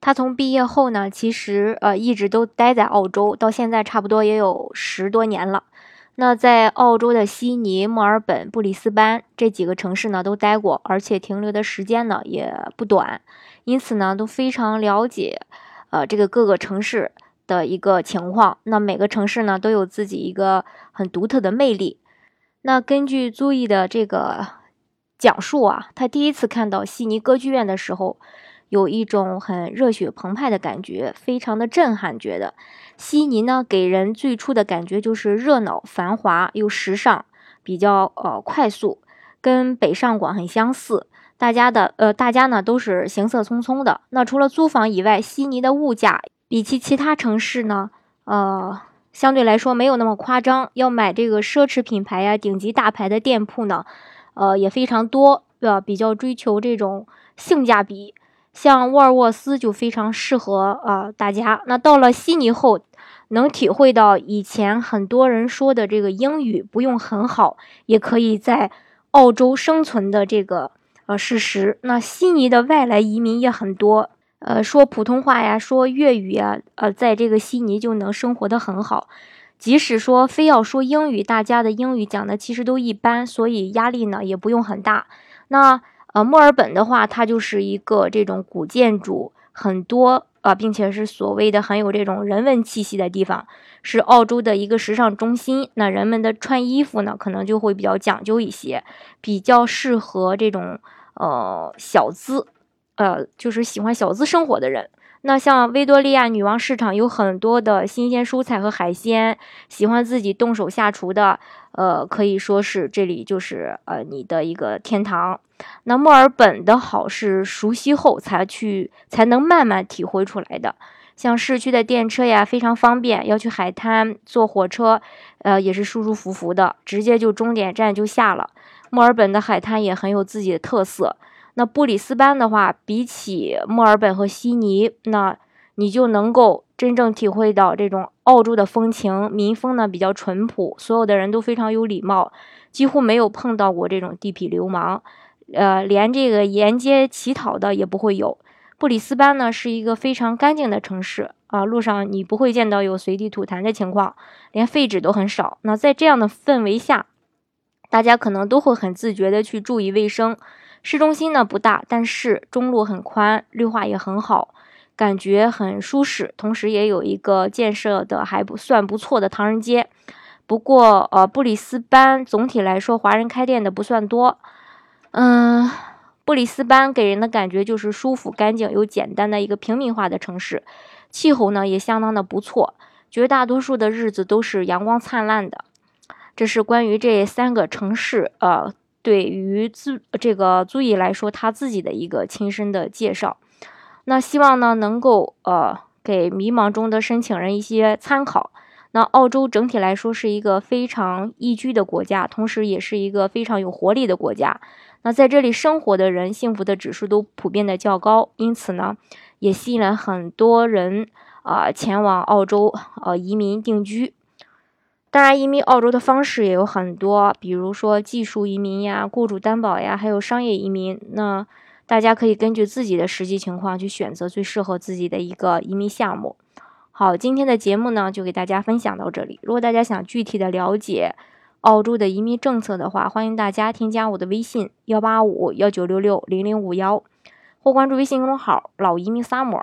他从毕业后呢，其实呃一直都待在澳洲，到现在差不多也有十多年了。那在澳洲的悉尼、墨尔本、布里斯班这几个城市呢，都待过，而且停留的时间呢也不短，因此呢都非常了解呃这个各个城市的一个情况。那每个城市呢都有自己一个很独特的魅力。那根据朱毅的这个讲述啊，他第一次看到悉尼歌剧院的时候。有一种很热血澎湃的感觉，非常的震撼。觉得悉尼呢，给人最初的感觉就是热闹、繁华又时尚，比较呃快速，跟北上广很相似。大家的呃，大家呢都是行色匆匆的。那除了租房以外，悉尼的物价比起其他城市呢，呃，相对来说没有那么夸张。要买这个奢侈品牌呀、顶级大牌的店铺呢，呃，也非常多，呃，比较追求这种性价比。像沃尔沃斯就非常适合啊大家。那到了悉尼后，能体会到以前很多人说的这个英语不用很好，也可以在澳洲生存的这个呃事实。那悉尼的外来移民也很多，呃，说普通话呀，说粤语啊，呃，在这个悉尼就能生活的很好。即使说非要说英语，大家的英语讲的其实都一般，所以压力呢也不用很大。那。呃，墨尔本的话，它就是一个这种古建筑很多啊，并且是所谓的很有这种人文气息的地方，是澳洲的一个时尚中心。那人们的穿衣服呢，可能就会比较讲究一些，比较适合这种呃小资，呃，就是喜欢小资生活的人。那像维多利亚女王市场有很多的新鲜蔬菜和海鲜，喜欢自己动手下厨的，呃，可以说是这里就是呃你的一个天堂。那墨尔本的好是熟悉后才去才能慢慢体会出来的。像市区的电车呀非常方便，要去海滩坐火车，呃也是舒舒服服的，直接就终点站就下了。墨尔本的海滩也很有自己的特色。那布里斯班的话，比起墨尔本和悉尼，那你就能够真正体会到这种澳洲的风情。民风呢比较淳朴，所有的人都非常有礼貌，几乎没有碰到过这种地痞流氓，呃，连这个沿街乞讨的也不会有。布里斯班呢是一个非常干净的城市啊，路上你不会见到有随地吐痰的情况，连废纸都很少。那在这样的氛围下，大家可能都会很自觉的去注意卫生。市中心呢不大，但是中路很宽，绿化也很好，感觉很舒适。同时也有一个建设的还不算不错的唐人街。不过，呃，布里斯班总体来说华人开店的不算多。嗯，布里斯班给人的感觉就是舒服、干净又简单的一个平民化的城市。气候呢也相当的不错，绝大多数的日子都是阳光灿烂的。这是关于这三个城市，呃。对于租这个租乙来说，他自己的一个亲身的介绍，那希望呢能够呃给迷茫中的申请人一些参考。那澳洲整体来说是一个非常宜居的国家，同时也是一个非常有活力的国家。那在这里生活的人，幸福的指数都普遍的较高，因此呢，也吸引了很多人啊前往澳洲呃移民定居。当然，移民澳洲的方式也有很多，比如说技术移民呀、雇主担保呀，还有商业移民。那大家可以根据自己的实际情况去选择最适合自己的一个移民项目。好，今天的节目呢，就给大家分享到这里。如果大家想具体的了解澳洲的移民政策的话，欢迎大家添加我的微信幺八五幺九六六零零五幺，或关注微信公众号“老移民 summer”。